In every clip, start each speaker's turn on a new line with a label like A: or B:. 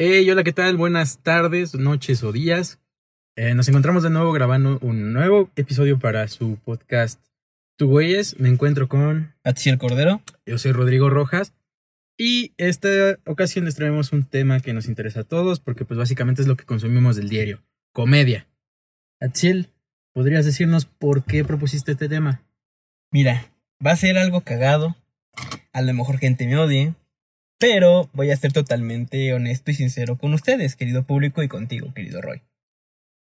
A: Hey, hola, ¿qué tal? Buenas tardes, noches o días. Eh, nos encontramos de nuevo grabando un nuevo episodio para su podcast Tu Güeyes. Me encuentro con...
B: Atziel Cordero.
A: Yo soy Rodrigo Rojas. Y esta ocasión les traemos un tema que nos interesa a todos porque pues básicamente es lo que consumimos del diario. Comedia. Atziel, ¿podrías decirnos por qué propusiste este tema?
B: Mira, va a ser algo cagado. A lo mejor gente me odie. Pero voy a ser totalmente honesto y sincero con ustedes, querido público, y contigo, querido Roy.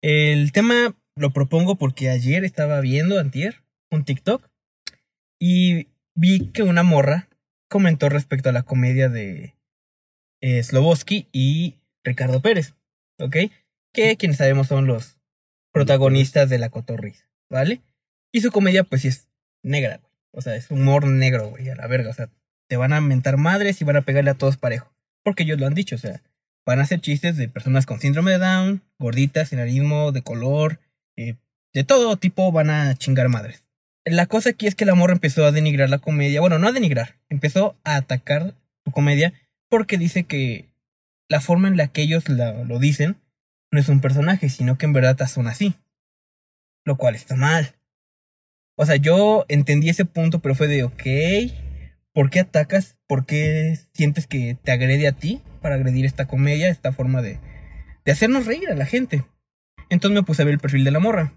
B: El tema lo propongo porque ayer estaba viendo, antier, un TikTok, y vi que una morra comentó respecto a la comedia de eh, y Ricardo Pérez, ¿ok? Que quienes sabemos son los protagonistas de la cotorriza, ¿vale? Y su comedia, pues sí es negra, güey. O sea, es humor negro, güey, a la verga. O sea, te van a mentar madres y van a pegarle a todos parejo. Porque ellos lo han dicho, o sea, van a hacer chistes de personas con síndrome de Down, gorditas, enanismo, de color, eh, de todo tipo van a chingar madres. La cosa aquí es que el amor empezó a denigrar la comedia, bueno, no a denigrar, empezó a atacar su comedia porque dice que la forma en la que ellos lo dicen no es un personaje, sino que en verdad son así. Lo cual está mal. O sea, yo entendí ese punto, pero fue de, ok, ¿Por qué atacas? ¿Por qué sientes que te agrede a ti para agredir esta comedia, esta forma de, de hacernos reír a la gente? Entonces me puse a ver el perfil de la morra.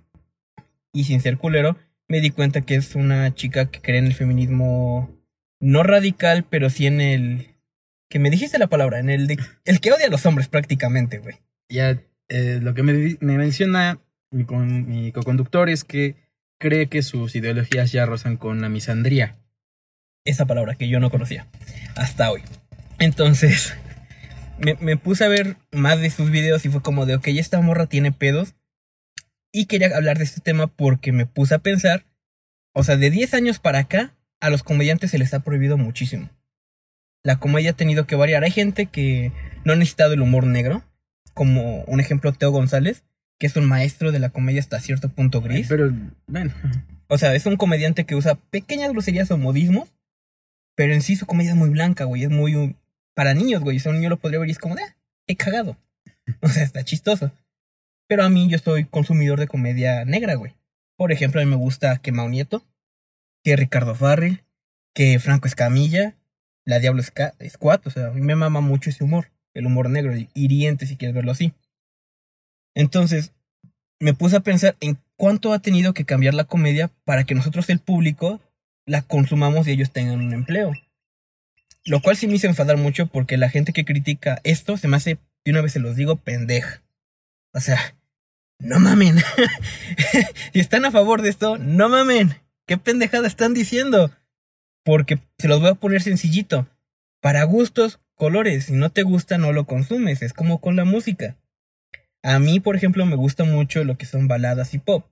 B: Y sin ser culero, me di cuenta que es una chica que cree en el feminismo no radical, pero sí en el... Que me dijiste la palabra, en el. El que odia a los hombres prácticamente, güey.
A: Ya, eh, lo que me, menciona mi, mi co-conductor es que cree que sus ideologías ya rozan con la misandría
B: esa palabra que yo no conocía hasta hoy. Entonces, me, puse a ver más de sus videos y fue como de, ok, esta morra tiene pedos. Y quería hablar de este tema porque me puse a pensar, o sea, de 10 años para acá, a los comediantes se les ha prohibido muchísimo. La comedia ha tenido que variar. Hay gente que no ha necesitado el humor negro, como un ejemplo Teo González, que es un maestro de la comedia hasta cierto punto gris.
A: Pero, bueno.
B: O sea, es un comediante que usa pequeñas groserías o modismos pero en sí su comedia es muy blanca, güey. Es muy. Para niños, güey. Sea, un niño lo podría ver y es como. Ah, he cagado. O sea, está chistoso. Pero a mí yo soy consumidor de comedia negra, güey. Por ejemplo, a mí me gusta que Mau Nieto, que Ricardo Farrell, que Franco Escamilla, la Diablo Squad. O sea, a mí me mama mucho ese humor. El humor negro, hiriente, si quieres verlo así. Entonces, me puse a pensar en cuánto ha tenido que cambiar la comedia para que nosotros, el público, la consumamos y ellos tengan un empleo. Lo cual sí me hizo enfadar mucho porque la gente que critica esto se me hace, y una vez se los digo, pendeja. O sea, no mamen. si están a favor de esto, no mamen. ¿Qué pendejada están diciendo? Porque se los voy a poner sencillito. Para gustos, colores. Si no te gusta, no lo consumes. Es como con la música. A mí, por ejemplo, me gusta mucho lo que son baladas y pop.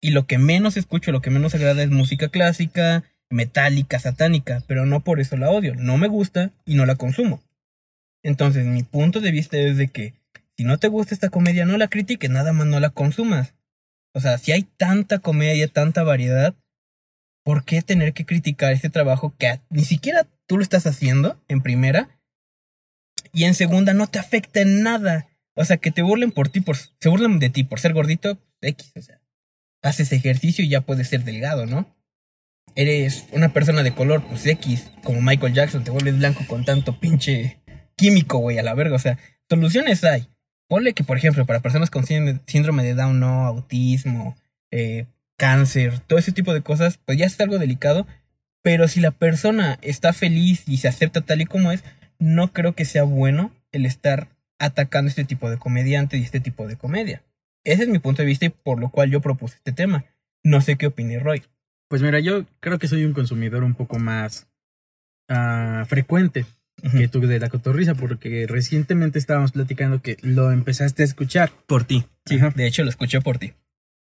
B: Y lo que menos escucho, lo que menos agrada es música clásica, metálica, satánica, pero no por eso la odio, no me gusta y no la consumo. Entonces, mi punto de vista es de que si no te gusta esta comedia, no la critiques, nada más no la consumas. O sea, si hay tanta comedia, tanta variedad, ¿por qué tener que criticar este trabajo que ni siquiera tú lo estás haciendo en primera? Y en segunda no te afecta en nada. O sea, que te burlen por ti, por, se burlen de ti por ser gordito, X, o sea haces ejercicio y ya puedes ser delgado, ¿no? Eres una persona de color, pues X, como Michael Jackson, te vuelves blanco con tanto pinche químico, güey, a la verga. O sea, soluciones hay. Ponle que, por ejemplo, para personas con síndrome de Down, no, autismo, eh, cáncer, todo ese tipo de cosas, pues ya es algo delicado. Pero si la persona está feliz y se acepta tal y como es, no creo que sea bueno el estar atacando este tipo de comediante y este tipo de comedia. Ese es mi punto de vista y por lo cual yo propuse este tema. No sé qué opine Roy.
A: Pues mira, yo creo que soy un consumidor un poco más uh, frecuente que tú de la cotorriza, porque recientemente estábamos platicando que lo empezaste a escuchar.
B: Por ti. Sí, de hecho lo escuché por ti.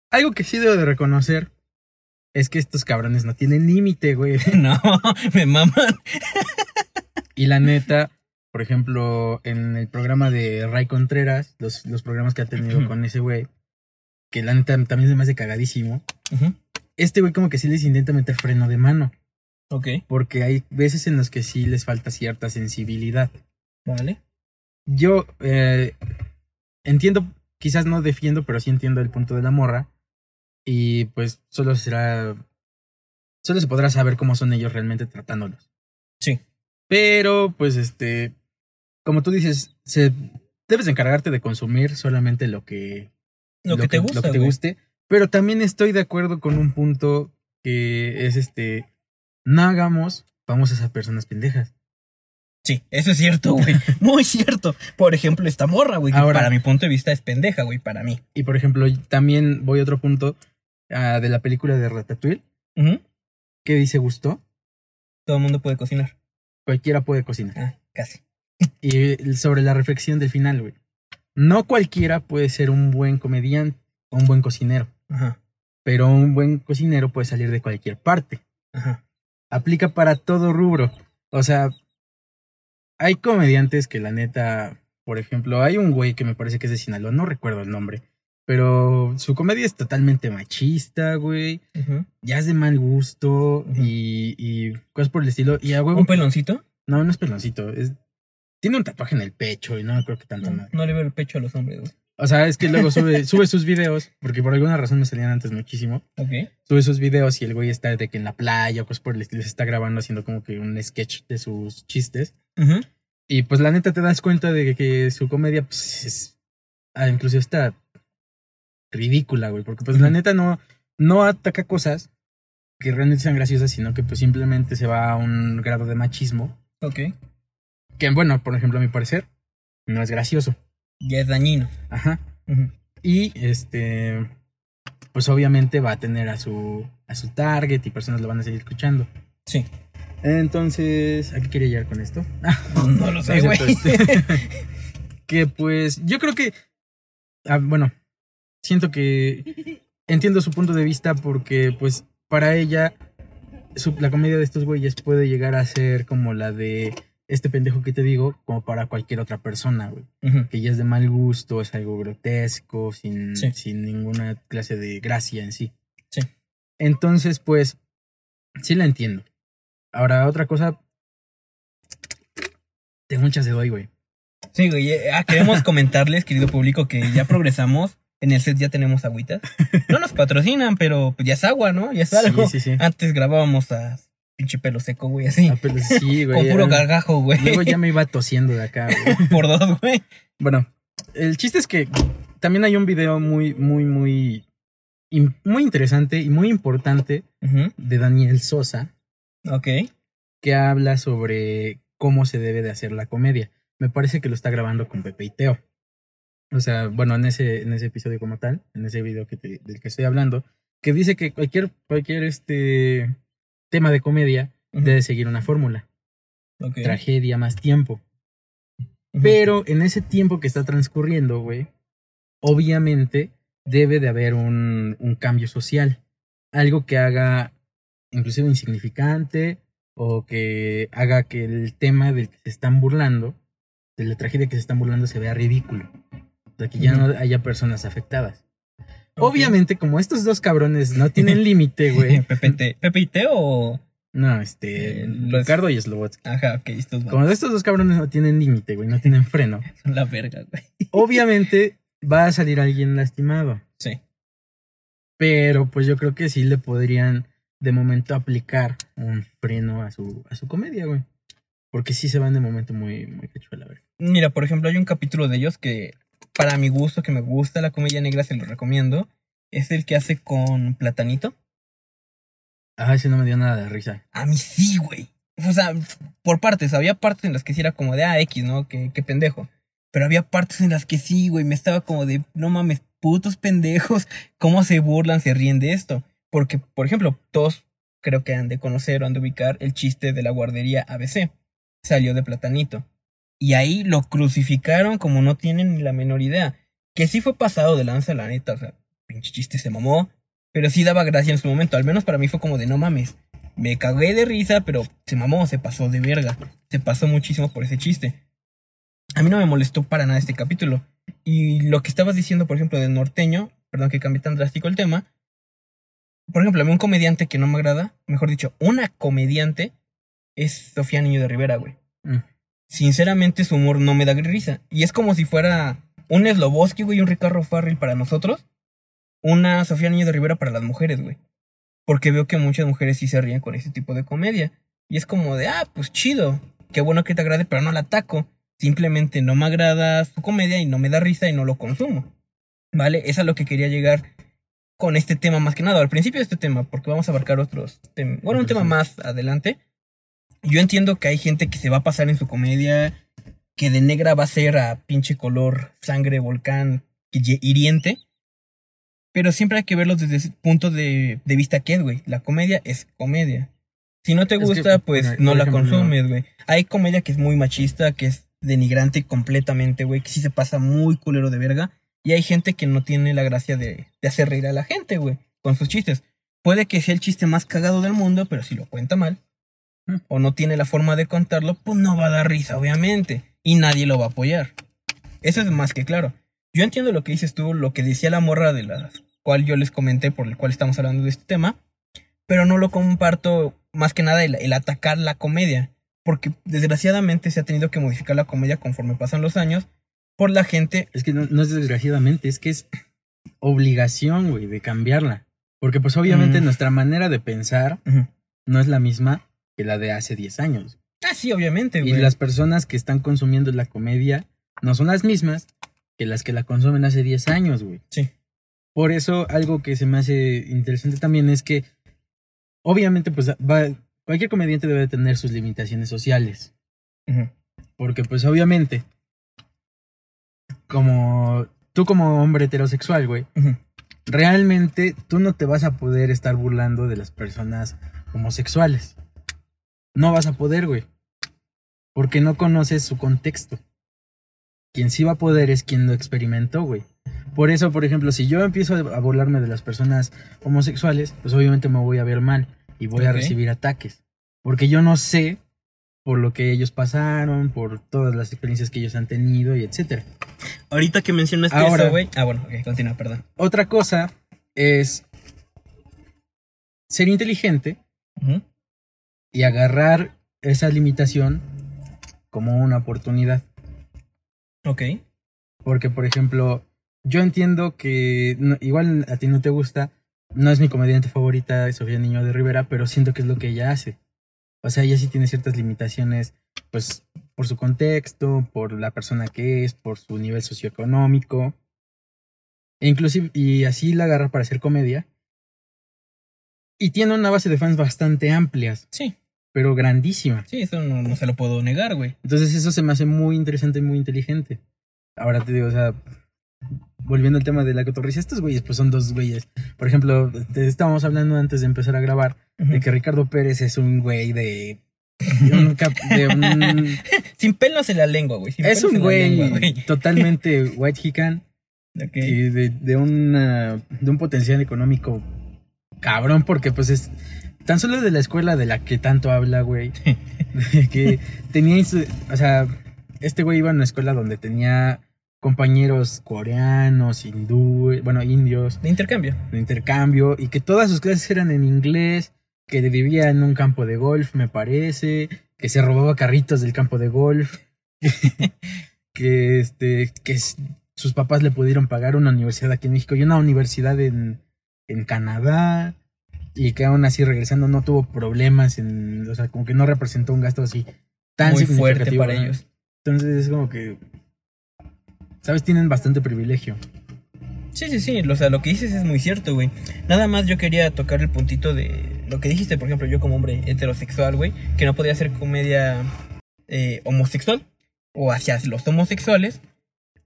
A: Algo que sí debo de reconocer es que estos cabrones no tienen límite, güey.
B: no, me maman.
A: y la neta, por ejemplo, en el programa de Ray Contreras, los, los programas que ha tenido con ese güey, que la neta también se me hace cagadísimo. Este güey como que sí les intenta meter freno de mano.
B: Ok.
A: Porque hay veces en los que sí les falta cierta sensibilidad.
B: Vale.
A: yo eh, entiendo, quizás no defiendo, pero sí entiendo el punto de la morra. Y pues solo será. Solo se podrá saber cómo son ellos realmente tratándolos.
B: Sí.
A: Pero, pues, este. Como tú dices, se, debes encargarte de consumir solamente lo que.
B: Lo, que, te gusta.
A: Lo que te guste. Pero también estoy de acuerdo con un punto que es este. No hagamos famosas a personas pendejas.
B: Sí, eso es cierto, güey. Muy cierto. Por ejemplo, esta morra, güey. que
A: Ahora-
B: para mi punto de vista es pendeja, güey, para mí.
A: Y por ejemplo, también voy a otro punto ah, de la película de Ratatouille.
B: Ujú.
A: que dice gustó?
B: Todo el mundo puede cocinar.
A: Cualquiera puede cocinar.
B: Ah, casi.
A: Y sobre la reflexión del final, güey. No cualquiera puede ser un buen comediante o un buen cocinero.
B: Ajá.
A: Pero un buen cocinero puede salir de cualquier parte.
B: Ajá.
A: Aplica para todo rubro. O sea, hay comediantes que la neta, por ejemplo, hay un güey que me parece que es de Sinaloa, no recuerdo el nombre, pero su comedia es totalmente machista, güey. Ya es de mal gusto y, y cosas por el estilo. Y a huevo.
B: ¿Un peloncito?
A: No, no es peloncito. Es, tiene un tatuaje en el pecho y no creo que tanto
B: No, no le veo el pecho a los hombres, güey.
A: O sea, es que luego sube, sube sus videos, porque por alguna razón me salían antes muchísimo.
B: Ok.
A: Sube sus videos y el güey está de que en la playa o cosas por el estilo se está grabando haciendo como que un sketch de sus chistes. Y pues la neta te das cuenta de que su comedia, pues es. Ah, inclusive está ridícula, güey. Porque pues la neta no, no ataca cosas que realmente sean graciosas, sino que pues simplemente se va a un grado de machismo.
B: Ok.
A: Que bueno, por ejemplo, a mi parecer, no es gracioso.
B: Ya es dañino.
A: Ajá. Y este. Pues obviamente va a tener a su. a su target y personas lo van a seguir escuchando.
B: Sí.
A: Entonces. ¿A qué quería llegar con esto? Ah,
B: No lo sé,
A: no
B: güey.
A: este, que pues. Yo creo que. ah, bueno. Siento que. Entiendo su punto de vista porque, pues, para ella. su- la comedia de estos güeyes puede llegar a ser como la de este pendejo que te digo, como para cualquier otra persona, güey. Que ya es de mal gusto, es algo grotesco, sin,
B: Sí.
A: sin ninguna clase de gracia en sí.
B: Sí.
A: Entonces, pues, sí la entiendo. Ahora, otra cosa. Tengo muchas de hoy, güey.
B: Sí, güey. eh, Ah, queremos comentarles, querido público, que ya progresamos. En el set ya tenemos agüitas. No nos patrocinan, pero pues ya es agua, ¿no? Ya es algo.
A: Sí, sí, sí.
B: Antes grabábamos a pinche pelo seco, güey, así.
A: Ah, pero sí, güey.
B: con puro
A: ya-
B: gargajo, güey.
A: Luego ya me iba tosiendo de acá, güey.
B: Por dos, güey.
A: Bueno, el chiste es que también hay un video muy, muy, muy, muy interesante y muy importante de Daniel Sosa,
B: Ok.
A: que habla sobre cómo se debe de hacer la comedia. Me parece que lo está grabando con Pepe y Teo. O sea, bueno, en ese, en ese episodio como tal, en ese video que te- del que estoy hablando, que dice que cualquier, cualquier este tema de comedia debe seguir una fórmula. Tragedia más tiempo. Pero en ese tiempo que está transcurriendo, güey, obviamente debe de haber un, un cambio social. Algo que haga inclusive insignificante o que haga que el tema del que se están burlando, de la tragedia que se están burlando, se vea ridículo. O sea, que ya no haya personas afectadas. Obviamente, como estos dos cabrones no tienen límite, güey.
B: Pepe, Pepe y Teo o.
A: No, este.
B: Eh, los-
A: Ricardo y Slobotsky.
B: Ajá, ok, estos
A: Como estos dos cabrones no tienen límite, güey, no tienen freno.
B: son la verga, güey.
A: Obviamente va a salir alguien lastimado.
B: Sí.
A: Pero pues yo creo que sí le podrían de momento aplicar un freno a su, a su comedia, güey. Porque sí se van de momento muy, muy cachuela, güey.
B: Mira, por ejemplo, hay un capítulo de ellos que, para mi gusto, que me gusta la comedia negra, se lo recomiendo. Es el que hace con Platanito.
A: Ah, ese no me dio nada de risa.
B: A mí sí, güey. O sea, por partes. Había partes en las que sí era como de, ah, X, ¿no? Qué, qué pendejo. Pero había partes en las que sí, güey. Me estaba como de, no mames, putos pendejos. ¿Cómo se burlan, se ríen de esto? Porque, por ejemplo, todos creo que han de conocer o han de ubicar el chiste de la guardería ABC. Salió de Platanito. Y ahí lo crucificaron como no tienen ni la menor idea. Que sí fue pasado de lanza, la neta. O sea, pinche chiste se mamó. Pero sí daba gracia en su momento. Al menos para mí fue como de no mames. Me cagué de risa, pero se mamó, se pasó de verga. Se pasó muchísimo por ese chiste. A mí no me molestó para nada este capítulo. Y lo que estabas diciendo, por ejemplo, del norteño, perdón que cambié tan drástico el tema. Por ejemplo, a mí un comediante que no me agrada, mejor dicho, una comediante, es Sofía Niño de Rivera, güey.
A: Mm.
B: Sinceramente su humor no me da risa. Y es como si fuera un Sloboski, güey, y un Ricardo Farrell para nosotros. Una Sofía Niño de Rivera para las mujeres, güey. Porque veo que muchas mujeres sí se ríen con ese tipo de comedia. Y es como de, ah, pues chido. Qué bueno que te agrade, pero no la ataco. Simplemente no me agrada su comedia y no me da risa y no lo consumo. ¿Vale? Es a lo que quería llegar con este tema más que nada. Al principio de este tema, porque vamos a abarcar otros temas. Bueno, un tema más adelante. Yo entiendo que hay gente que se va a pasar en su comedia, que de negra va a ser a pinche color, sangre, volcán, hiriente. Pero siempre hay que verlo desde ese punto de, vista que es, güey. La comedia es comedia. Si no te gusta, pues no la consumes, güey. Hay comedia que es muy machista, que es denigrante completamente, güey, que sí se pasa muy culero de verga. Y hay gente que no tiene la gracia de, de hacer reír a la gente, güey, con sus chistes. Puede que sea el chiste más cagado del mundo, pero si lo cuenta mal, o no tiene la forma de contarlo, pues no va a dar risa, obviamente. Y nadie lo va a apoyar. Eso es más que claro. Yo entiendo lo que dices tú, lo que decía la morra de la cual yo les comenté, por el cual estamos hablando de este tema, pero no lo comparto más que nada el, atacar la comedia, porque desgraciadamente se ha tenido que modificar la comedia conforme pasan los años por la gente.
A: Es que no, es desgraciadamente, es que es obligación, güey, de cambiarla. Porque pues obviamente mm. nuestra manera de pensar no es la misma que la de hace 10 años.
B: Ah, sí, obviamente, güey.
A: Y las personas que están consumiendo la comedia no son las mismas que las que la consumen hace 10 años, güey.
B: Sí.
A: Por eso, algo que se me hace interesante también es que, obviamente, pues va, cualquier comediante debe tener sus limitaciones sociales. Porque, pues, obviamente, como tú como hombre heterosexual, güey, realmente tú no te vas a poder estar burlando de las personas homosexuales. No vas a poder, güey. Porque no conoces su contexto. Quien sí va a poder es quien lo experimentó, güey. Por eso, por ejemplo, si yo empiezo a burlarme de las personas homosexuales, pues obviamente me voy a ver mal y voy a recibir ataques. Porque yo no sé por lo que ellos pasaron, por todas las experiencias que ellos han tenido y etcétera.
B: Ahorita que mencionaste Ahora, eso, güey. Ah, bueno, ok, continúa, perdón.
A: Otra cosa es ser inteligente y agarrar esa limitación como una oportunidad.
B: Ok.
A: Porque, por ejemplo, yo entiendo que igual a ti no te gusta, no es mi comediante favorita, Sofía Niño de Rivera, pero siento que es lo que ella hace. O sea, ella sí tiene ciertas limitaciones, pues, por su contexto, por la persona que es, por su nivel socioeconómico. E inclusive, y así la agarra para hacer comedia. Y tiene una base de fans bastante amplias.
B: Sí.
A: Pero grandísima.
B: Sí, eso no, no se lo puedo negar, güey.
A: Entonces eso se me hace muy interesante y muy inteligente. Ahora te digo, o sea, volviendo al tema de la cotorriza, estos güeyes pues son dos güeyes. Por ejemplo, te estábamos hablando antes de empezar a grabar de que Ricardo Pérez es un güey de...
B: Sin pelos en la lengua, güey.
A: es un güey, totalmente white hican. Okay. De, de, una, de un potencial económico cabrón, porque pues es tan solo de la escuela de la que tanto habla, güey. que tenía, o sea, este güey iba a una escuela donde tenía compañeros coreanos, hindúes, bueno, indios.
B: De intercambio.
A: De intercambio, y que todas sus clases eran en inglés, que vivía en un campo de golf, me parece, que se robaba carritos del campo de golf, que, este, que sus papás le pudieron pagar una universidad aquí en México y una universidad en, en Canadá, y que aún así regresando no tuvo problemas, en, o sea, como que no representó un gasto así tan Muy fuerte para ellos. Entonces es como que ¿Sabes? Tienen bastante privilegio.
B: Sí, sí, sí. O sea, lo que dices es muy cierto, güey. Nada más yo quería tocar el puntito de lo que dijiste, por ejemplo, yo como hombre heterosexual, güey, que no podía hacer comedia eh, homosexual o hacia los homosexuales.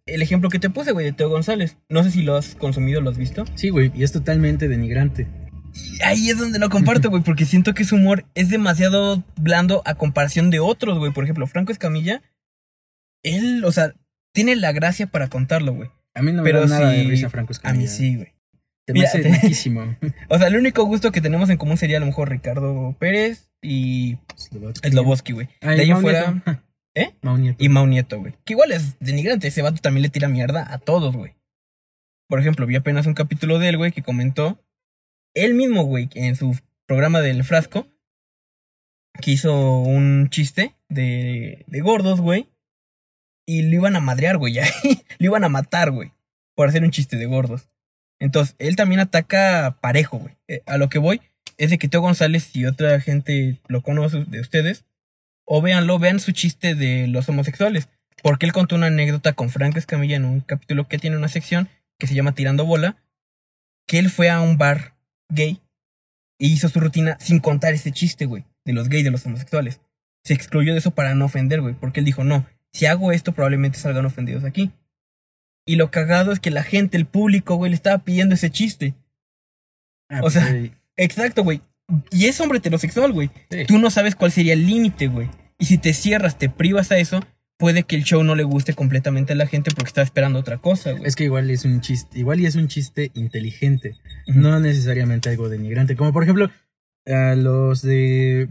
B: El ejemplo que te puse, güey, de Teo González. No sé si lo has consumido, lo has visto.
A: Sí, güey, y es totalmente denigrante.
B: Y ahí es donde lo comparto, güey, porque siento que su humor es demasiado blando a comparación de otros, güey. Por ejemplo, Franco Escamilla, él, o sea, tiene la gracia para contarlo, güey.
A: A mí no me da nada de risa Franco Escamilla.
B: A mí sí, güey.
A: Te me hace
B: o sea, el único gusto que tenemos en común sería a lo mejor Ricardo Pérez y Sloboski, güey. Ah, de ahí fuera... ¿Eh?
A: Maunieto.
B: Y Maunieto, güey. Que igual es denigrante. Ese vato también le tira mierda a todos, güey. Por ejemplo, vi apenas un capítulo de él, güey, que comentó él mismo, güey, en su programa del frasco, que hizo un chiste de, de gordos, güey. Y lo iban a madrear, güey. lo iban a matar, güey. Por hacer un chiste de gordos. Entonces, él también ataca parejo, güey. Eh, a lo que voy es de que Teo González y otra gente lo conoce de ustedes. O véanlo, vean su chiste de los homosexuales. Porque él contó una anécdota con Frank Escamilla en un capítulo que tiene una sección que se llama Tirando Bola. Que él fue a un bar gay y hizo su rutina sin contar ese chiste, güey. De los gays, de los homosexuales. Se excluyó de eso para no ofender, güey. Porque él dijo, no, si hago esto probablemente salgan ofendidos aquí. Y lo cagado es que la gente, el público, güey, le estaba pidiendo ese chiste.
A: Ah,
B: O sea,
A: pues,
B: Exacto, güey. Y es hombre heterosexual, güey. Tú no sabes cuál sería el límite, güey. Y si te cierras, te privas a eso, puede que el show no le guste completamente a la gente porque está esperando otra cosa, güey.
A: es que igual es un chiste, igual y es un chiste inteligente, no necesariamente algo denigrante. Como por ejemplo, a los de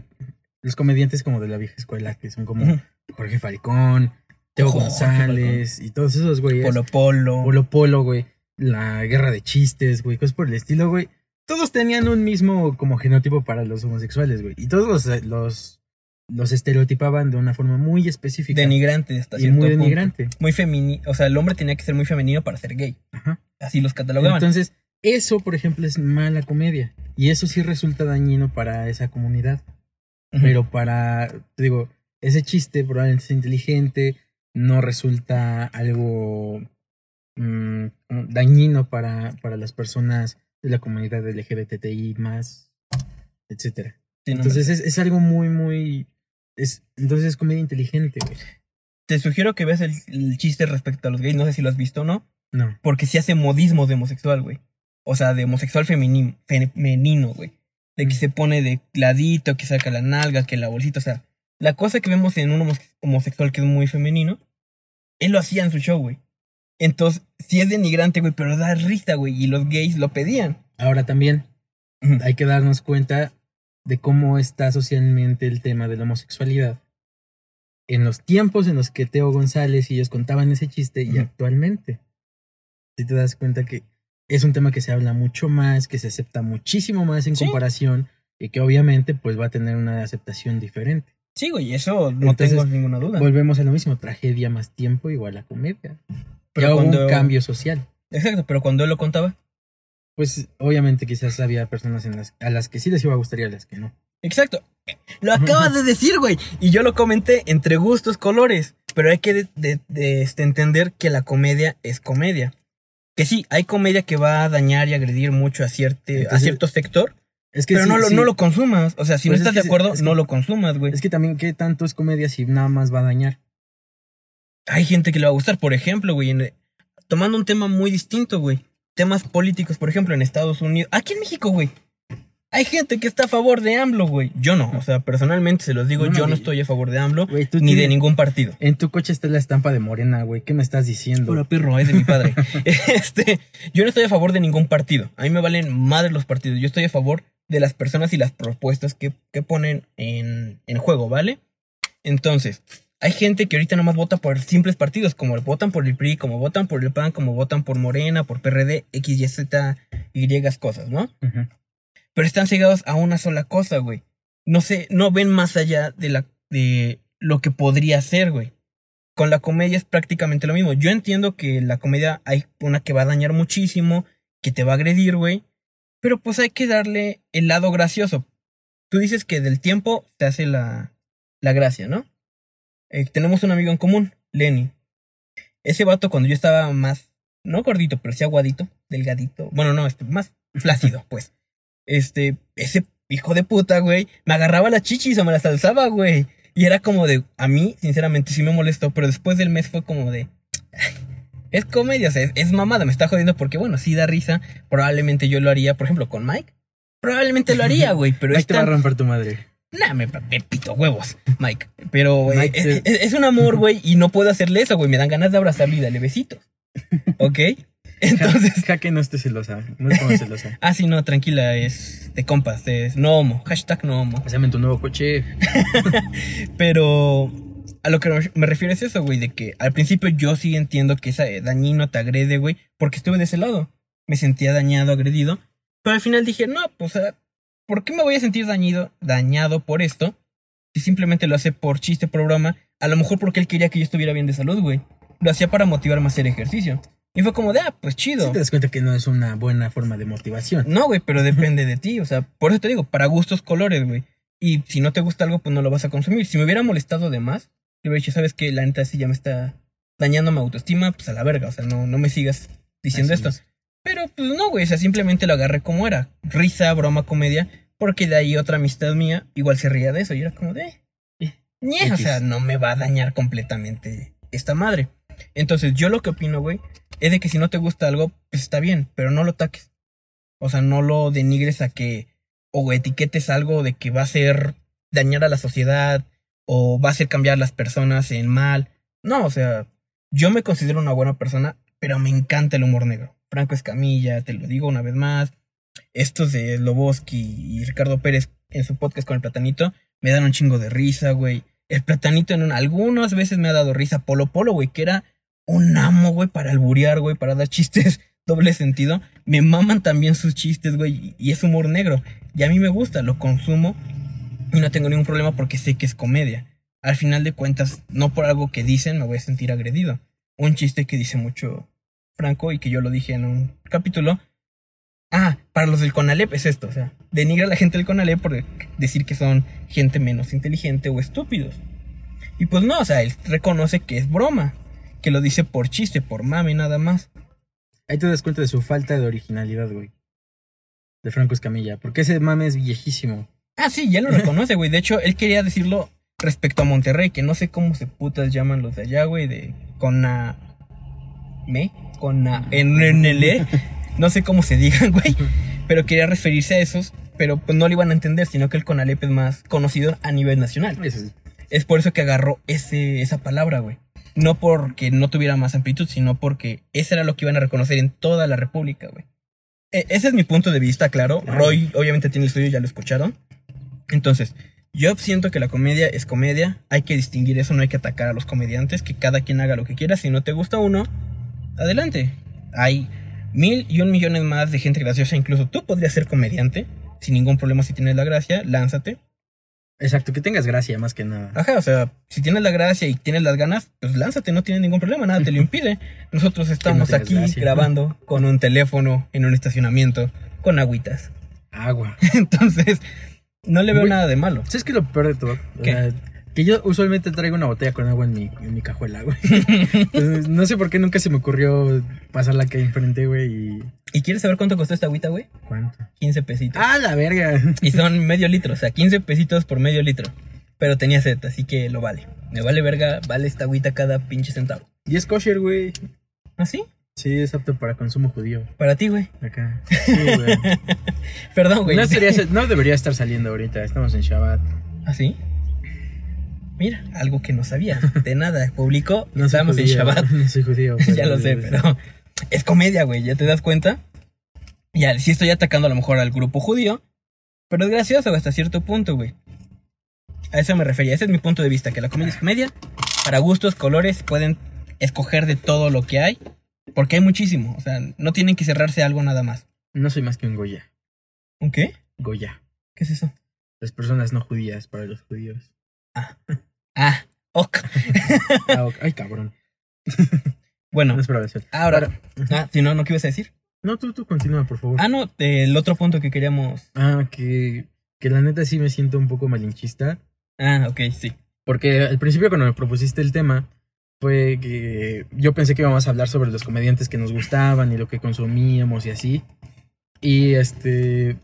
A: los comediantes como de la vieja escuela, que son como. Jorge Falcón, Teo
B: Jorge
A: González y todos esos güeyes.
B: Polo Polo.
A: Polo Polo, güey. La guerra de chistes, güey. Cosas por el estilo, güey. Todos tenían un mismo como genotipo para los homosexuales, güey. Y todos los, los, los estereotipaban de una forma muy específica.
B: Denigrante hasta
A: y
B: cierto
A: muy
B: punto.
A: denigrante.
B: Muy femenino. O sea, el hombre tenía que ser muy femenino para ser gay.
A: Ajá.
B: Así los catalogaban.
A: Entonces, eso, por ejemplo, es mala comedia. Y eso sí resulta dañino para esa comunidad. Pero para, te digo, ese chiste probablemente es inteligente, no resulta algo mm, dañino para, para las personas de la comunidad LGBTI más, etcétera.
B: Sí, no,
A: Entonces es, es algo muy, muy... Es, entonces es comedia inteligente, güey.
B: te sugiero que veas el, el chiste respecto a los gays. No sé si lo has visto o no.
A: No.
B: Porque sí hace modismos de homosexual, güey. O sea, de homosexual femenino, femenino, güey. De que se pone de ladito, que saca la nalga, que la bolsita. O sea, la cosa que vemos en un homo- homosexual que es muy femenino, él lo hacía en su show, güey. Entonces, sí es denigrante, güey, pero da risa, güey. Y los gays lo pedían.
A: Ahora también hay que darnos cuenta de cómo está socialmente el tema de la homosexualidad. En los tiempos en los que Teo González y ellos contaban ese chiste y actualmente. Si te das cuenta que es un tema que se habla mucho más, que se acepta muchísimo más en
B: Sí.
A: comparación y que obviamente pues va a tener una aceptación diferente.
B: Sí, güey, eso no
A: Entonces,
B: tengo ninguna duda.
A: Volvemos a lo mismo, tragedia más tiempo igual a comedia.
B: Pero
A: ya hubo un cambio social.
B: Exacto, pero cuando él lo contaba.
A: Pues obviamente quizás había personas en las, a las que sí les iba a gustar y a las que no.
B: Exacto. Lo acabas de decir, güey. Y yo lo comenté entre gustos, colores. Pero hay que de- de- de, este, entender que la comedia es comedia. Que sí, hay comedia que va a dañar y agredir mucho a, cierte- a
A: Entonces,
B: cierto sector.
A: Es que
B: pero
A: sí-
B: no, lo,
A: sí.
B: no lo consumas. O sea, si
A: Pues
B: no
A: es
B: estás
A: que
B: de acuerdo,
A: es que-
B: no lo consumas, güey.
A: Es que también, ¿qué tanto es comedia si nada más va a dañar?
B: Hay gente que le va a gustar. Por ejemplo, güey, en- tomando un tema muy distinto, güey. Temas políticos, por ejemplo, en Estados Unidos. Aquí en México, güey. Hay gente que está a favor de AMLO, güey. Yo no. O sea, personalmente se los digo,
A: No, no,
B: yo no estoy a favor de AMLO.
A: Güey, tú
B: Ni de ningún partido.
A: En tu coche está la estampa de Morena, güey. ¿Qué me estás diciendo?
B: Pura perro, es de mi padre. este, yo no estoy a favor de ningún partido. A mí me valen madre los partidos. Yo estoy a favor de las personas y las propuestas que, que ponen en, en juego, ¿vale? Entonces, hay gente que ahorita nomás vota por simples partidos, como votan por el PRI, como votan por el PAN, como votan por Morena, por PRD, X, Y, Z, Y cosas, ¿no? Pero están cegados a una sola cosa, güey. No sé, no ven más allá de la de lo que podría ser, güey. Con la comedia es prácticamente lo mismo. Yo entiendo que la comedia hay una que va a dañar muchísimo, que te va a agredir, güey. Pero pues hay que darle el lado gracioso. Tú dices que del tiempo te hace la, la gracia, ¿no? Eh, tenemos un amigo en común, Lenny. Ese vato cuando yo estaba más, no gordito, pero sí aguadito, delgadito. Bueno, no, este, más flácido, pues. Este, ese hijo de puta, güey, me agarraba las chichis o me las alzaba, güey. Y era como de, a mí, sinceramente, sí me molestó, pero después del mes fue como de, "Ay, es comedia, o sea, es, es mamada, me está jodiendo porque, bueno, sí da risa. Probablemente yo lo haría, por ejemplo, con Mike. Probablemente lo haría, güey, pero
A: Ahí
B: es
A: te va a romper tu madre.
B: Nah, me, me pito huevos, Mike. Pero
A: Mike,
B: es, es- es un amor, güey, y no puedo hacerle eso, güey. Me dan ganas de abrazarlo y darle besitos. ¿Ok? Entonces,
A: Jaque no esté celosa. No es como celosa.
B: ah, sí, no, tranquila, es de compas, es no homo, hashtag no homo.
A: Pásame en tu nuevo coche.
B: Pero a lo que me refiero es eso, güey, de que al principio yo sí entiendo que esa eh, dañino te agrede, güey, porque estuve de ese lado. Me sentía dañado, agredido. Pero al final dije, no, pues, ah, ¿por qué me voy a sentir dañido, dañado por esto? Si simplemente lo hace por chiste, por broma, a lo mejor porque él quería que yo estuviera bien de salud, güey. Lo hacía para motivarme a hacer ejercicio. Y fue como de, ah, pues chido.
A: Sí te das cuenta que no es una buena forma de motivación.
B: No, güey, pero depende de ti. O sea, por eso te digo, para gustos colores, güey. Y si no te gusta algo, pues no lo vas a consumir. Si me hubiera molestado de más, le hubiera dicho, sabes que la neta sí ya me está dañando mi autoestima, pues a la verga. O sea, no, no me sigas diciendo
A: Así
B: esto.
A: es.
B: Pero pues no, güey. O sea, simplemente lo agarré como era. Risa, broma, comedia. Porque de ahí otra amistad mía igual se ría de eso. Y era como de.
A: Eh,
B: ñe, o sea, no me va a dañar completamente esta madre. Entonces, yo lo que opino, güey, es de que si no te gusta algo, pues está bien, pero no lo ataques. O sea, no lo denigres a que. O etiquetes algo de que va a ser dañar a la sociedad. O va a hacer cambiar a las personas en mal. No, o sea, yo me considero una buena persona, pero me encanta el humor negro. Franco Escamilla, te lo digo una vez más. Estos de Loboski y Ricardo Pérez en su podcast con el platanito me dan un chingo de risa, güey. El platanito en un- algunas veces me ha dado risa. Polo Polo, güey, que era un amo, güey, para alburear, güey, para dar chistes doble sentido. Me maman también sus chistes, güey, y es humor negro. Y a mí me gusta, lo consumo y no tengo ningún problema porque sé que es comedia. Al final de cuentas, no por algo que dicen me voy a sentir agredido. Un chiste que dice mucho Franco y que yo lo dije en un capítulo. Ah, para los del Conalep es esto, o sea, denigra a la gente del Conalep por decir que son gente menos inteligente o estúpidos. Y pues no, o sea, él reconoce que es broma, que lo dice por chiste, por mame nada más.
A: Ahí te das cuenta de su falta de originalidad, güey. De Franco Escamilla. Porque ese mame es viejísimo.
B: Ah, sí, ya lo reconoce, güey. De hecho, él quería decirlo respecto a Monterrey, que no sé cómo se putas llaman los de allá, güey, de Cona... ¿Me? Cona... NNL. No sé cómo se digan, güey. Pero quería referirse a esos, pero pues no lo iban a entender, sino que el Conalep es más conocido a nivel nacional.
A: Es-
B: Es por eso que agarró ese, esa palabra, güey. No porque no tuviera más amplitud, sino porque ese era lo que iban a reconocer en toda la República, güey. E- ese es mi punto de vista, claro.
A: Claro.
B: Roy obviamente tiene el suyo, ya lo escucharon. Entonces, yo siento que la comedia es comedia. Hay que distinguir eso, no hay que atacar a los comediantes, que cada quien haga lo que quiera. Si no te gusta uno, adelante. Hay mil y un millones más de gente graciosa. Incluso tú podrías ser comediante, sin ningún problema si tienes la gracia, lánzate.
A: Exacto, que tengas gracia más que nada.
B: Ajá, o sea, si tienes la gracia y tienes las ganas, pues lánzate, no tiene ningún problema, nada te lo impide. Nosotros estamos aquí
A: gracia.
B: grabando con un teléfono en un estacionamiento con agüitas.
A: Agua.
B: Entonces, no le veo nada de malo.
A: ¿Sabes qué es lo peor de todo? O
B: ¿Qué?
A: sea, que yo usualmente traigo una botella con agua en mi, en mi cajuela, güey. Entonces, no sé por qué nunca se me ocurrió pasarla aquí enfrente, güey. Y...
B: ¿Y quieres saber cuánto costó esta agüita, güey?
A: ¿Cuánto?
B: 15 pesitos.
A: ¡Ah, la verga!
B: Y son medio litro, o sea, 15 pesitos por medio litro. Pero tenía sed, así que lo vale. Me vale verga, vale esta agüita cada pinche centavo.
A: Y es kosher, güey.
B: ¿Ah, sí?
A: Sí, es apto para consumo judío.
B: Para ti, güey.
A: Acá. Sí, güey.
B: Perdón, güey.
A: no, sería- no debería estar saliendo ahorita. Estamos en Shabbat.
B: ¿Ah, sí? Mira, algo que no sabía. De nada, publicó.
A: No soy
B: estamos en Shabbat.
A: No soy judío.
B: ya lo sé, pero es comedia, güey, ¿ya te das cuenta? Ya, sí estoy atacando a lo mejor al grupo judío, pero es gracioso hasta cierto punto, güey. A eso me refería, ese es mi punto de vista, que la comedia es comedia, para gustos, colores, pueden escoger de todo lo que hay, porque hay muchísimo, o sea, no tienen que cerrarse a algo nada más.
A: No soy más que un Goya.
B: ¿Un qué?
A: Goya.
B: ¿Qué es eso?
A: Las personas no judías para los judíos.
B: Ah, ok.
A: Ah, ok. Ay, cabrón.
B: Bueno, ahora, ah, si no, ¿no qué ibas a decir?
A: No, tú, tú continúa, por favor.
B: Ah, no, el otro punto que queríamos...
A: Ah, que, que la neta sí me siento un poco malinchista.
B: Ah, ok, sí.
A: Porque al principio cuando me propusiste el tema, fue que yo pensé que íbamos a hablar sobre los comediantes que nos gustaban y lo que consumíamos y así. Y este...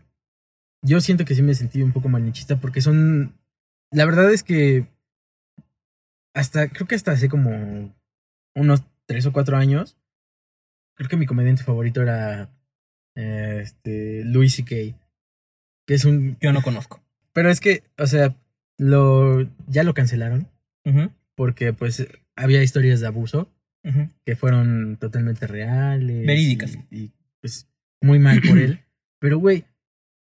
A: Yo siento que sí me sentí un poco malinchista porque son... La verdad es que... Hasta, creo que hasta hace como unos tres o cuatro años, creo que mi comediante favorito era eh, este Louis C.K. Que es un...
B: Yo no conozco.
A: Pero es que, o sea, lo ya lo cancelaron porque pues había historias de abuso que fueron totalmente reales.
B: Verídicas.
A: Y, y, pues muy mal por él. Pero, güey,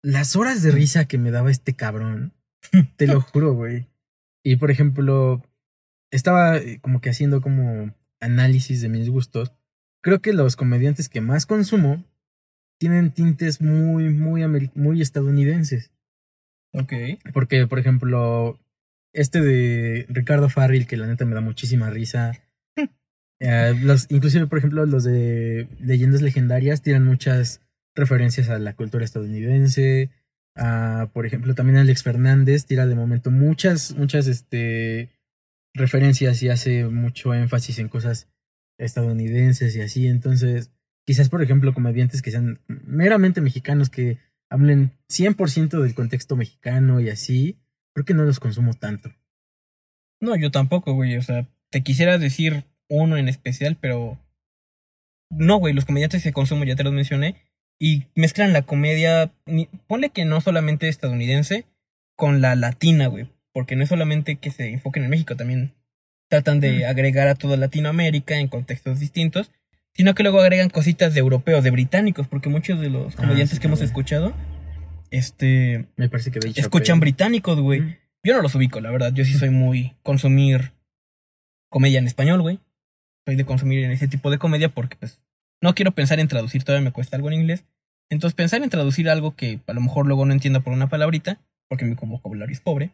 A: las horas de risa que me daba este cabrón, te lo juro, güey. Y por ejemplo, estaba eh, como que haciendo como análisis de mis gustos. Creo que los comediantes que más consumo tienen tintes muy, muy, muy estadounidenses.
B: Ok.
A: Porque, por ejemplo, este de Ricardo Farril, que la neta me da muchísima risa. Eh, los, inclusive, por ejemplo, los de leyendas legendarias tiran muchas referencias a la cultura estadounidense. por ejemplo, también Alex Fernández tira de momento muchas, muchas este, referencias y hace mucho énfasis en cosas estadounidenses y así. Entonces, quizás, por ejemplo, comediantes que sean meramente mexicanos, que hablen 100% del contexto mexicano y así, creo que no los consumo tanto.
B: No, yo tampoco, güey. O sea, te quisiera decir uno en especial, pero no, güey, los comediantes que consumo ya te los mencioné y mezclan la comedia, ponle que no solamente estadounidense, con la latina, güey, porque no es solamente que se enfoquen en México, también tratan de agregar a toda Latinoamérica en contextos distintos, sino que luego agregan cositas de europeos, de británicos, porque muchos de los ah, comediantes que hemos escuchado, este,
A: me parece que
B: escuchan británicos, güey. Yo no los ubico, la verdad, yo sí soy muy consumir comedia en español, güey de consumir en ese tipo de comedia porque pues no quiero pensar en traducir, todavía me cuesta algo en inglés. Entonces pensar en traducir algo que a lo mejor luego no entienda por una palabrita, porque mi vocabulario es pobre.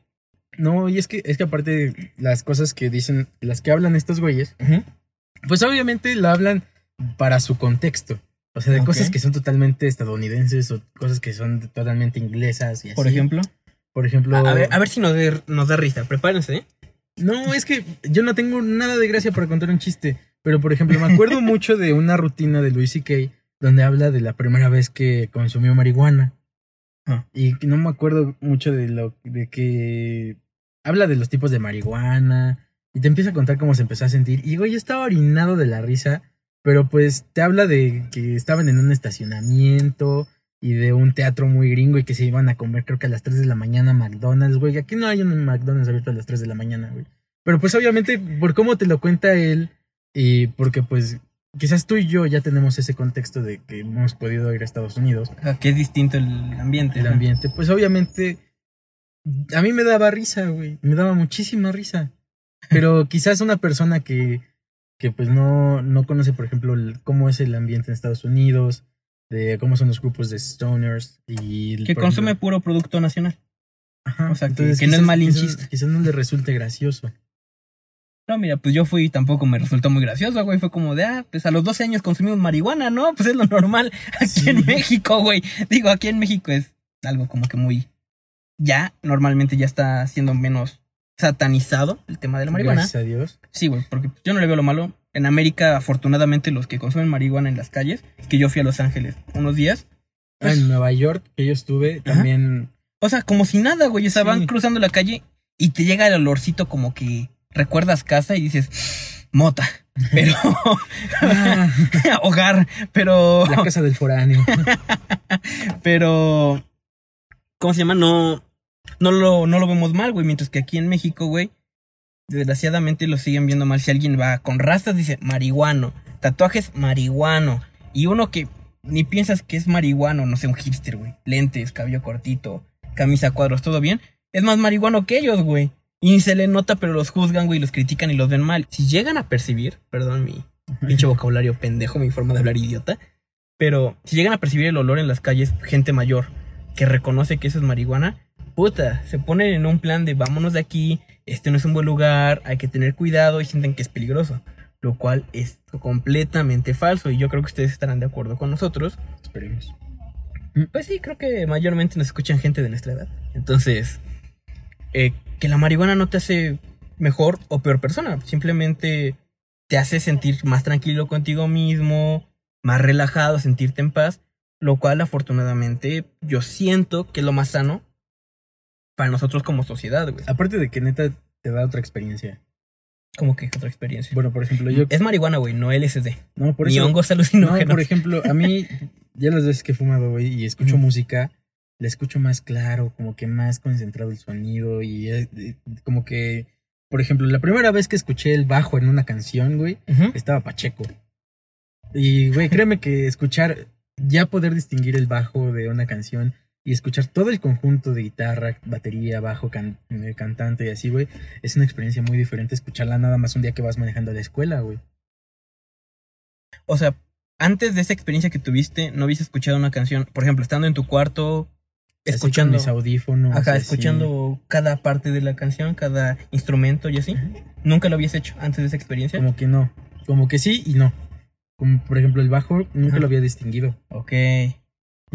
A: No, y es que, es que aparte de las cosas que dicen, las que hablan estos güeyes, pues obviamente lo hablan para su contexto. O sea, de cosas que son totalmente estadounidenses o cosas que son totalmente inglesas y así.
B: Por ejemplo.
A: Por ejemplo.
B: A, ver, a ver si nos, nos da risa. Prepárense. ¿eh?
A: No, es que yo no tengo nada de gracia para contar un chiste. Pero, por ejemplo, me acuerdo mucho de una rutina de Louis C.K. donde habla de la primera vez que consumió marihuana. Ah. Y no me acuerdo mucho de lo de que habla de los tipos de marihuana y te empieza a contar cómo se empezó a sentir. Y güey, yo estaba orinado de la risa, pero pues te habla de que estaban en un estacionamiento y de un teatro muy gringo y que se iban a comer creo que a las 3 de la mañana McDonald's, güey. Aquí no hay un McDonald's abierto a las 3 de la mañana, güey. Pero pues obviamente por cómo te lo cuenta él y porque pues quizás tú y yo ya tenemos ese contexto de que hemos podido ir a Estados Unidos.
B: que es distinto el ambiente.
A: El ambiente, pues obviamente a mí me daba risa, güey. Me daba muchísima risa. Pero quizás una persona que, que pues no, no conoce, por ejemplo, cómo es el ambiente en Estados Unidos, de cómo son los grupos de stoners y...
B: Que consume puro producto nacional. Ajá. O sea, Entonces, que, no es malinchista.
A: Quizás, no le resulte gracioso.
B: No, mira, pues yo fui y tampoco me resultó muy gracioso, güey. Fue como de, ah, pues a los 12 años consumimos marihuana, ¿no? Pues es lo normal aquí en México, güey. Digo, aquí en México es algo como que muy... Ya, normalmente ya está siendo menos satanizado el tema de la marihuana.
A: Gracias a Dios.
B: Sí, güey, porque yo no le veo lo malo en América, afortunadamente, los que consumen marihuana en las calles, que yo fui a Los Ángeles unos días.
A: Ah, en Nueva York, que yo estuve, también.
B: O sea, como si nada, güey. O sea, van cruzando la calle y te llega el olorcito como que recuerdas casa y dices, mota. Pero. Ah. hogar, pero.
A: La casa del foráneo.
B: pero. ¿Cómo se llama? No. No lo, no lo vemos mal, güey. Mientras que aquí en México, güey, desgraciadamente lo siguen viendo mal. Si alguien va con rastas, dice marihuano. Tatuajes, marihuano. Y uno que ni piensas que es marihuano, no sé, un hipster, güey. Lentes, cabello cortito, camisa cuadros, todo bien. Es más marihuano que ellos, güey. Y se le nota, pero los juzgan, güey, los critican y los ven mal. Si llegan a percibir, perdón mi pinche vocabulario pendejo, mi forma de hablar idiota. Pero si llegan a percibir el olor en las calles, gente mayor que reconoce que eso es marihuana, puta, se ponen en un plan de vámonos de aquí, este no es un buen lugar, hay que tener cuidado y sienten que es peligroso. Lo cual es completamente falso y yo creo que ustedes estarán de acuerdo con nosotros.
A: Esperemos.
B: Mm, pues sí, creo que mayormente nos escuchan gente de nuestra edad. Entonces, eh, que la marihuana no te hace mejor o peor persona, simplemente te hace sentir más tranquilo contigo mismo, más relajado, sentirte en paz, lo cual afortunadamente yo siento que es lo más sano para nosotros como sociedad, güey.
A: Aparte de que neta te da otra experiencia.
B: ¿Cómo que otra experiencia?
A: Bueno, por ejemplo, yo.
B: Es marihuana, güey, no LSD.
A: No, por
B: eso.
A: Ni
B: hongos
A: alucinógenos. No, por ejemplo, a mí, ya las veces que he fumado, güey, y escucho música, la escucho más claro, como que más concentrado el sonido, y como que. Por ejemplo, la primera vez que escuché el bajo en una canción, güey, estaba Pacheco. Y, güey, créeme que escuchar, ya poder distinguir el bajo de una canción y escuchar todo el conjunto de guitarra, batería, bajo, eh, cantante y así, güey, es una experiencia muy diferente escucharla nada más un día que vas manejando a la escuela, güey.
B: O sea, antes de esa experiencia que tuviste, ¿no habías escuchado una canción, por ejemplo, estando en tu cuarto, escuchando
A: mis audífonos.
B: Ajá, escuchando cada parte de la canción, cada instrumento y así. ¿Nunca lo habías hecho antes de esa experiencia?
A: Como que no. Como que sí y no. Como por ejemplo el bajo, nunca lo había distinguido.
B: Ok.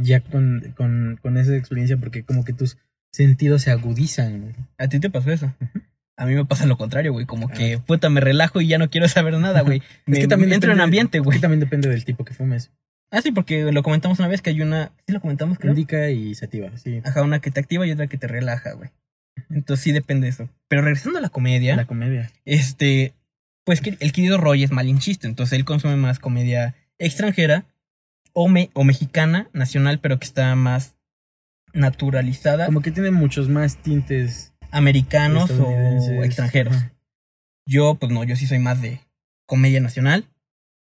A: Ya con, con, con esa experiencia, porque como que tus sentidos se agudizan.
B: ¿A ti te pasó eso? A mí me pasa lo contrario, güey. Como que, puta, me relajo y ya no quiero saber nada, güey. es que también entro en ambiente, güey. Es
A: que también depende del tipo que fumes.
B: Ah, sí, porque lo comentamos una vez que hay una. Sí, lo comentamos, creo.
A: Indica y sativa, sí.
B: Ajá, una que te activa y otra que te relaja, güey. Entonces sí depende de eso. Pero regresando a la comedia.
A: La comedia.
B: Este. Pues el querido Roy es malinchista. Entonces él consume más comedia extranjera o, me, o mexicana, nacional, pero que está más naturalizada.
A: Como que tiene muchos más tintes.
B: Americanos o extranjeros. Yo, pues no, yo sí soy más de comedia nacional.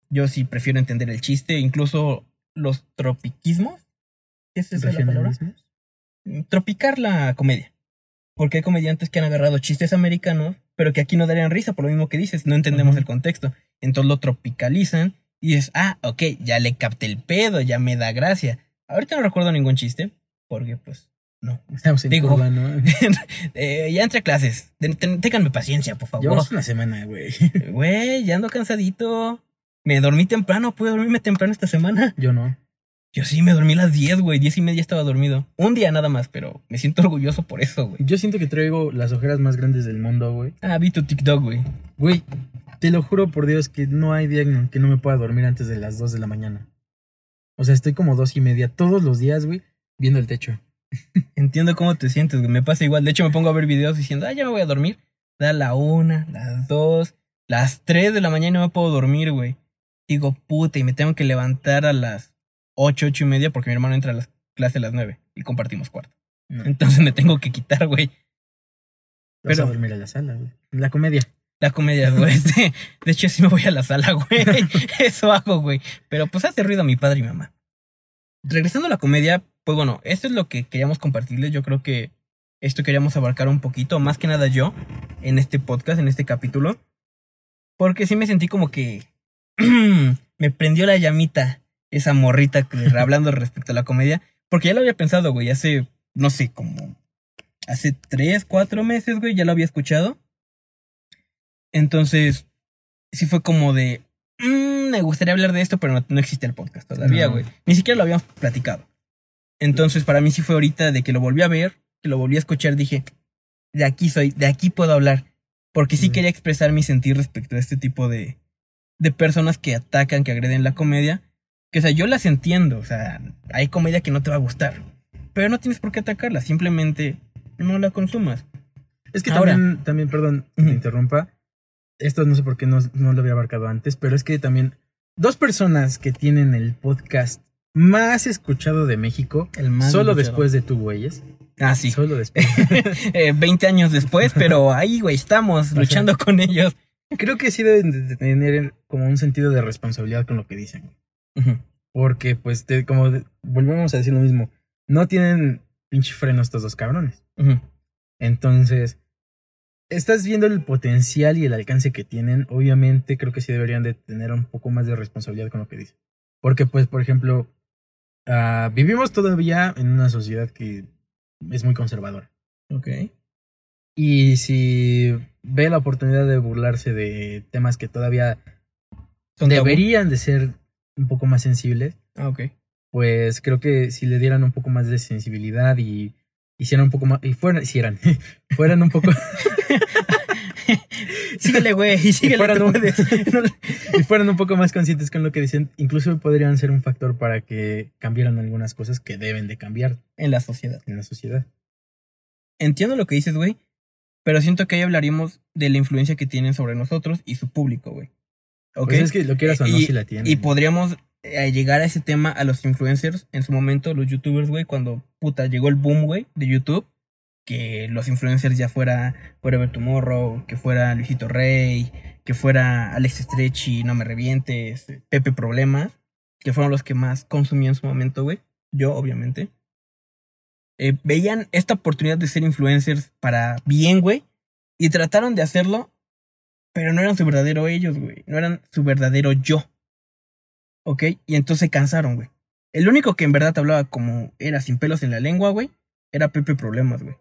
B: Yo sí prefiero entender el chiste, incluso los tropiquismos. ¿Qué es esa la palabra? Tropicar la comedia. Porque hay comediantes que han agarrado chistes americanos, pero que aquí no darían risa por lo mismo que dices, no entendemos el contexto. Entonces lo tropicalizan y es, ah, ok, ya le capté el pedo, ya me da gracia. Ahorita no recuerdo ningún chiste, porque pues no.
A: Estamos en Digo, ¿no?
B: eh, ya entre clases. Ténganme paciencia, por favor.
A: Llevamos una semana, güey.
B: Güey, ya ando cansadito. Me dormí temprano, pude dormirme temprano esta semana.
A: Yo no.
B: Yo sí me dormí a las 10, güey. 10 y media estaba dormido. Un día nada más, pero me siento orgulloso por eso, güey.
A: Yo siento que traigo las ojeras más grandes del mundo, güey.
B: Ah, vi tu TikTok, güey.
A: Güey, te lo juro por Dios que no hay día en que no me pueda dormir antes de las 2 de la mañana. O sea, estoy como dos y media todos los días, güey, viendo el techo.
B: Entiendo cómo te sientes, güey. Me pasa igual. De hecho, me pongo a ver videos diciendo, ah, ya me voy a dormir. Da la una, las dos, las tres de la mañana y no me puedo dormir, güey digo, puta, y me tengo que levantar a las ocho, ocho y media porque mi hermano entra a las clases a las nueve y compartimos cuarto. Entonces me tengo que quitar, güey.
A: Pero a dormir a la sala, güey. La comedia.
B: La comedia, güey. De hecho, sí me voy a la sala, güey. Eso hago, güey. Pero pues hace ruido a mi padre y mi mamá. Regresando a la comedia, pues bueno, esto es lo que queríamos compartirles. Yo creo que esto queríamos abarcar un poquito, más que nada yo, en este podcast, en este capítulo. Porque sí me sentí como que me prendió la llamita esa morrita hablando respecto a la comedia. Porque ya lo había pensado, güey, hace, no sé, como hace tres, cuatro meses, güey, ya lo había escuchado. Entonces, sí fue como de, mm, me gustaría hablar de esto, pero no, existe el podcast todavía, güey. Ni siquiera lo habíamos platicado. Entonces, para mí sí fue ahorita de que lo volví a ver, que lo volví a escuchar, dije, de aquí soy, de aquí puedo hablar. Porque sí quería expresar mi sentir respecto a este tipo de, de personas que atacan, que agreden la comedia. Que, o sea, yo las entiendo. O sea, hay comedia que no te va a gustar. Pero no tienes por qué atacarla. Simplemente no la consumas.
A: Es que también, también, perdón, me interrumpa. Esto no sé por qué no, no lo había abarcado antes, pero es que también dos personas que tienen el podcast más escuchado de México, el más solo después de tu güeyes.
B: Ah, sí.
A: Solo después.
B: eh, 20 años después, pero ahí, güey, estamos luchando con ellos.
A: Creo que sí deben de tener como un sentido de responsabilidad con lo que dicen. Porque, pues, como volvemos a decir lo mismo, no tienen pinche freno estos dos cabrones. Entonces, estás viendo el potencial y el alcance que tienen. Obviamente, creo que sí deberían de tener un poco más de responsabilidad con lo que dicen. Porque, pues, por ejemplo, ah, vivimos todavía en una sociedad que es muy conservadora.
B: Ok.
A: Y si ve la oportunidad de burlarse de temas que todavía deberían de ser un poco más sensibles.
B: Ah, ok.
A: Pues creo que si le dieran un poco más de sensibilidad y hicieran un poco más. Y fueran, hicieran. fueran un poco.
B: síguele, güey, y síguele.
A: Fueran un, y fueran un poco más conscientes con lo que dicen, incluso podrían ser un factor para que cambiaran algunas cosas que deben de cambiar.
B: En la sociedad.
A: En la sociedad.
B: Entiendo lo que dices, güey. Pero siento que ahí hablaríamos de la influencia que tienen sobre nosotros y su público, güey.
A: ¿Ok? Pues es que lo quieras o no,
B: y,
A: si la tienen.
B: Y podríamos eh, llegar a ese tema a los influencers en su momento, los youtubers, güey, cuando puta llegó el boom, güey, de YouTube. Que los influencers ya fuera Forever Tomorrow, que fuera Luisito Rey, que fuera Alex Stretchy, No Me Revientes, Pepe Problemas, que fueron los que más consumí en su momento, güey. Yo, obviamente. Eh, veían esta oportunidad de ser influencers para bien, güey, y trataron de hacerlo, pero no eran su verdadero ellos, güey, no eran su verdadero yo. ¿Ok? Y entonces se cansaron, güey. El único que en verdad hablaba como era sin pelos en la lengua, güey, era Pepe Problemas, güey.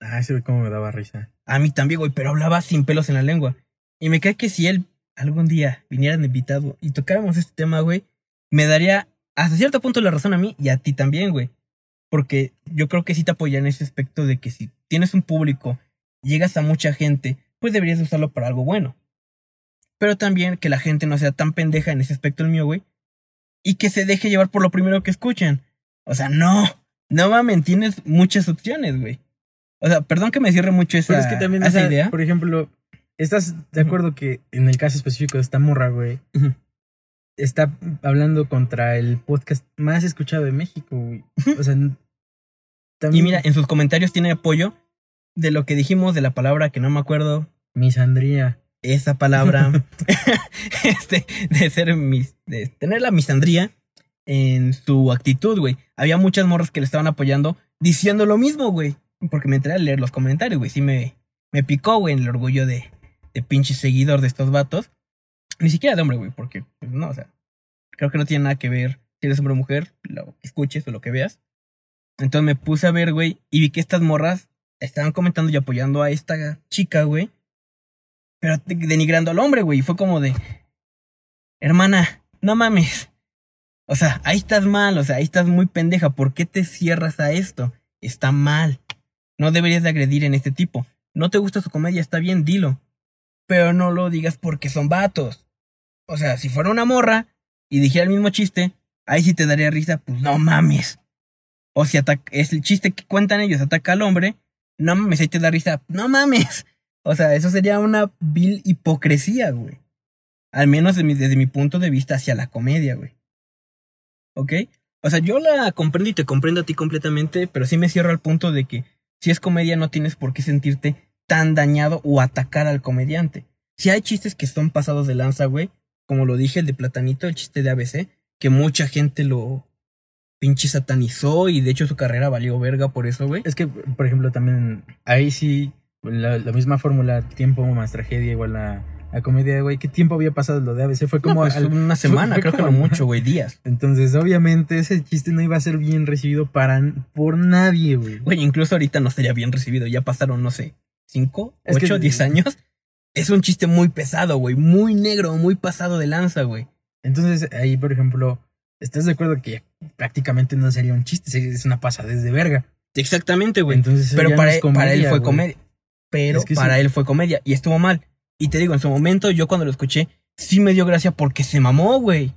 A: Ah, ese güey cómo me daba risa.
B: A mí también, güey, pero hablaba sin pelos en la lengua. Y me cae que si él algún día viniera de invitado y tocáramos este tema, güey, me daría hasta cierto punto la razón a mí y a ti también, güey. Porque yo creo que sí te apoya en ese aspecto de que si tienes un público, llegas a mucha gente, pues deberías usarlo para algo bueno. Pero también que la gente no sea tan pendeja en ese aspecto el mío, güey. Y que se deje llevar por lo primero que escuchen. O sea, no. No mames, tienes muchas opciones, güey. O sea, perdón que me cierre mucho esa,
A: Pero es que también, o
B: esa
A: sea,
B: idea.
A: por ejemplo, ¿estás de acuerdo que en el caso específico de esta morra, güey, está hablando contra el podcast más escuchado de México, güey? O sea, también
B: Y mira, en sus comentarios tiene apoyo de lo que dijimos de la palabra que no me acuerdo.
A: misandría.
B: Esa palabra. este, de ser mis. de tener la misandría en su actitud, güey. Había muchas morras que le estaban apoyando diciendo lo mismo, güey. Porque me entré a leer los comentarios, güey. Sí me, me picó, güey, el orgullo de, de pinche seguidor de estos vatos. Ni siquiera de hombre, güey, porque, pues no, o sea, creo que no tiene nada que ver si eres hombre o mujer, lo que escuches o lo que veas. Entonces me puse a ver, güey, y vi que estas morras estaban comentando y apoyando a esta chica, güey. Pero de- denigrando al hombre, güey. Y fue como de. Hermana, no mames. O sea, ahí estás mal, o sea, ahí estás muy pendeja. ¿Por qué te cierras a esto? Está mal. No deberías de agredir en este tipo. No te gusta su comedia, está bien, dilo. Pero no lo digas porque son vatos. O sea, si fuera una morra y dijera el mismo chiste, ahí sí te daría risa, pues no mames. O si es el chiste que cuentan ellos, ataca al hombre, no mames, ahí te da risa, no mames. O sea, eso sería una vil hipocresía, güey. Al menos de mi- desde mi punto de vista hacia la comedia, güey. ¿Ok? O sea, yo la comprendo y te comprendo a ti completamente, pero sí me cierro al punto de que si es comedia no tienes por qué sentirte tan dañado o atacar al comediante. Si hay chistes que son pasados de lanza, güey, como lo dije, el de Platanito, el chiste de ABC, que mucha gente lo pinche satanizó y de hecho su carrera valió verga por eso, güey.
A: Es que, por ejemplo, también ahí sí, la, la misma fórmula, tiempo más tragedia igual a, a comedia, güey. ¿Qué tiempo había pasado lo de ABC? Fue como
B: No, pues,
A: al-
B: una semana,
A: fue
B: creo que no mucho, güey, días.
A: Entonces, obviamente, ese chiste no iba a ser bien recibido para, por nadie, güey.
B: Güey, incluso ahorita no estaría bien recibido. Ya pasaron, no sé, cinco,
A: Es que-
B: ocho, diez años. Es un chiste muy pesado, güey. Muy negro, muy pasado de lanza, güey.
A: Entonces, ahí, por ejemplo, ¿estás de acuerdo que prácticamente no sería un chiste? Es una pasadez de verga.
B: Exactamente, güey.
A: Entonces,
B: Pero para,
A: no es
B: él, para él
A: comedia,
B: fue
A: güey.
B: comedia. Pero
A: Es que
B: para
A: sí.
B: él fue comedia. Y estuvo mal. Y te digo, en su momento, yo cuando lo escuché, sí me dio gracia porque se mamó, güey.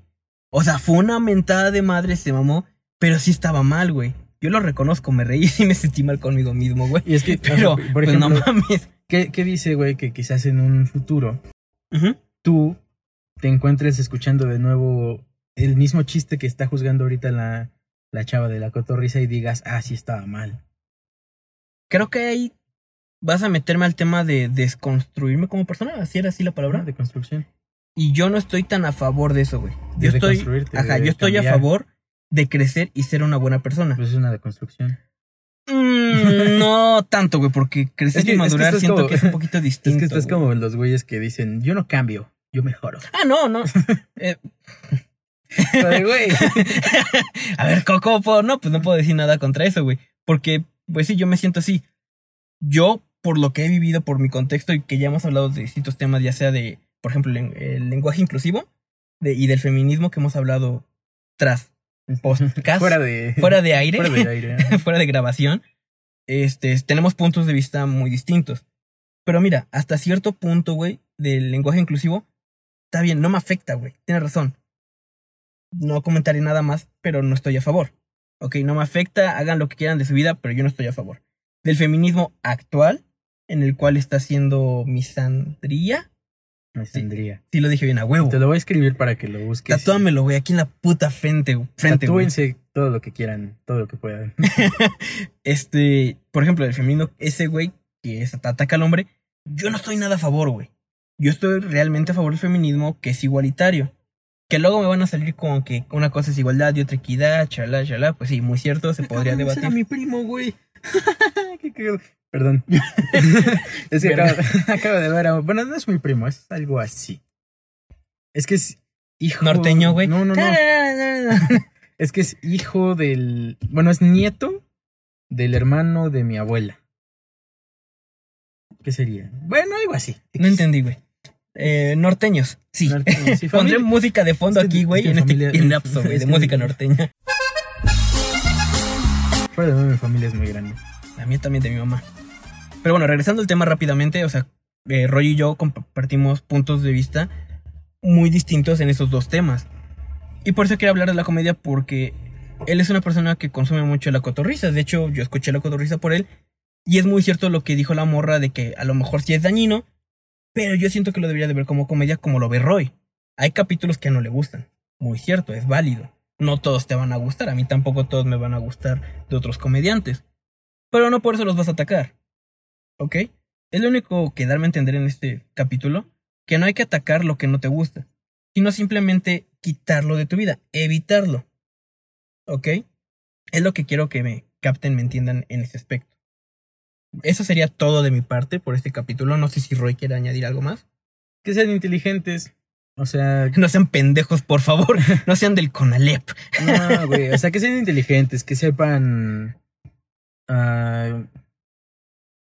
B: O sea, fue una mentada de madre, se mamó. Pero sí estaba mal, güey. Yo lo reconozco, me reí y me sentí mal conmigo mismo, güey.
A: Y es que,
B: Pero,
A: por
B: pues
A: ejemplo,
B: no mames.
A: ¿qué, qué dice, güey, que quizás en un futuro tú te encuentres escuchando de nuevo el mismo chiste que está juzgando ahorita la, la chava de la cotorriza y digas, ah, sí estaba mal.
B: Creo que ahí vas a meterme al tema de desconstruirme como persona. Así era así la palabra.
A: De construcción.
B: Y yo no estoy tan a favor de eso, güey.
A: De
B: Yo estoy, ajá, yo estoy a favor de crecer y ser una buena persona.
A: Pues es una deconstrucción.
B: Mm, no tanto, güey, porque crecer
A: Es que-
B: y
A: es que
B: madurar siento
A: como-
B: que es un poquito distinto.
A: es que estás
B: güey.
A: como los güeyes que dicen, yo no cambio, yo mejoro.
B: Ah, no, no. Eh,
A: Güey.
B: a ver, ¿cómo, puedo? No, pues no puedo decir nada contra eso, güey. Porque, pues sí, yo me siento así. Yo, por lo que he vivido, por mi contexto y que ya hemos hablado de distintos temas, ya sea de, por ejemplo, el, el lenguaje inclusivo de, y del feminismo que hemos hablado tras podcast,
A: Fuera de,
B: fuera de aire,
A: fuera de aire.
B: fuera de grabación, este, tenemos puntos de vista muy distintos. Pero mira, hasta cierto punto, güey, del lenguaje inclusivo, está bien, no me afecta, güey. Tienes razón. No comentaré nada más, pero no estoy a favor. Ok, no me afecta, hagan lo que quieran de su vida, pero yo no estoy a favor. Del feminismo actual, en el cual está haciendo misandría.
A: Me tendría.
B: Sí lo dije bien, a huevo.
A: Te lo voy a escribir para que lo busques.
B: Tatúamelo, güey, aquí en la puta frente, frente, güey.
A: Tatúense todo lo que quieran, todo lo que puedan.
B: este, por ejemplo, el femenino, ese güey que es, ataca al hombre, yo no estoy nada a favor, güey. Yo estoy realmente a favor del feminismo que es igualitario. Que luego me van a salir con que una cosa es igualdad y otra equidad, chalá, chalá. Pues sí, muy cierto, se podría
A: ese
B: debatir.
A: Era mi primo, güey. Perdón. es que acabo, acabo de ver a... Bueno, no es mi primo, es algo así. Es que es hijo...
B: Norteño, güey.
A: No, no, no. Es que es hijo del... Bueno, es nieto del hermano de mi abuela. ¿Qué sería? Bueno, algo así.
B: No entendí, güey. Eh, norteños, sí. Norteños, sí Pondré música de fondo aquí, güey, en este lapso, güey, de música norteña.
A: Mi familia es muy grande.
B: La mía también de mi mamá. Pero bueno, regresando al tema rápidamente, o sea, eh, Roy y yo compartimos puntos de vista muy distintos en esos dos temas. Y por eso quiero hablar de la comedia porque él es una persona que consume mucho la cotorriza. De hecho, yo escuché la cotorriza por él. Y es muy cierto lo que dijo la morra de que a lo mejor sí es dañino, pero yo siento que lo debería de ver como comedia como lo ve Roy. Hay capítulos que no le gustan. Muy cierto, es válido. No todos te van a gustar, a mí tampoco todos me van a gustar de otros comediantes. Pero no por eso los vas a atacar. ¿Ok? Es lo único que darme a entender en este capítulo, que no hay que atacar lo que no te gusta, sino simplemente quitarlo de tu vida, evitarlo. ¿Ok? Es lo que quiero que me capten, me entiendan en ese aspecto. Eso sería todo de mi parte por este capítulo. No sé si Roy quiere añadir algo más.
A: Que sean inteligentes. O sea.
B: No sean pendejos, por favor. No sean del Conalep.
A: No, güey. O sea, que sean inteligentes, que sepan. Uh,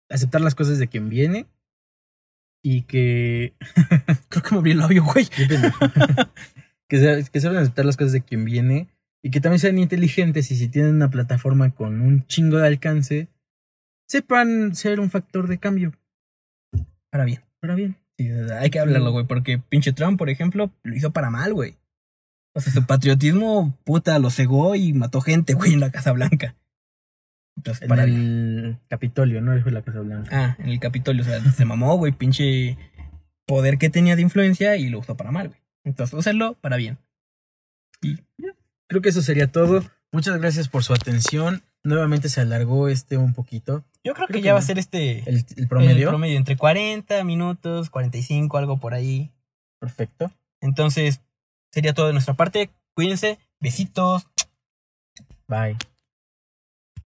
A: aceptar las cosas de quien viene. Y que.
B: Creo que me abrí el labio, güey.
A: que, que sepan aceptar las cosas de quien viene. Y que también sean inteligentes y si tienen una plataforma con un chingo de alcance, sepan ser un factor de cambio.
B: Para bien.
A: Para bien.
B: hay que hablarlo, güey, porque pinche Trump, por ejemplo, lo hizo para mal, güey. O sea, su patriotismo, puta, lo cegó y mató gente, güey, en la Casa Blanca.
A: Entonces, en el Capitolio, ¿no? Dijo la Casa Blanca.
B: Ah, en el Capitolio, o sea, se mamó, güey, pinche poder que tenía de influencia y lo usó para mal, güey. Entonces, usarlo para bien.
A: Y creo que eso sería todo. Muchas gracias por su atención. Nuevamente se alargó este un poquito.
B: Yo creo, que, ya va a ser este.
A: El, promedio.
B: El promedio, entre 40 minutos, 45, algo por ahí.
A: Perfecto.
B: Entonces, sería todo de nuestra parte. Cuídense. Besitos.
A: Bye.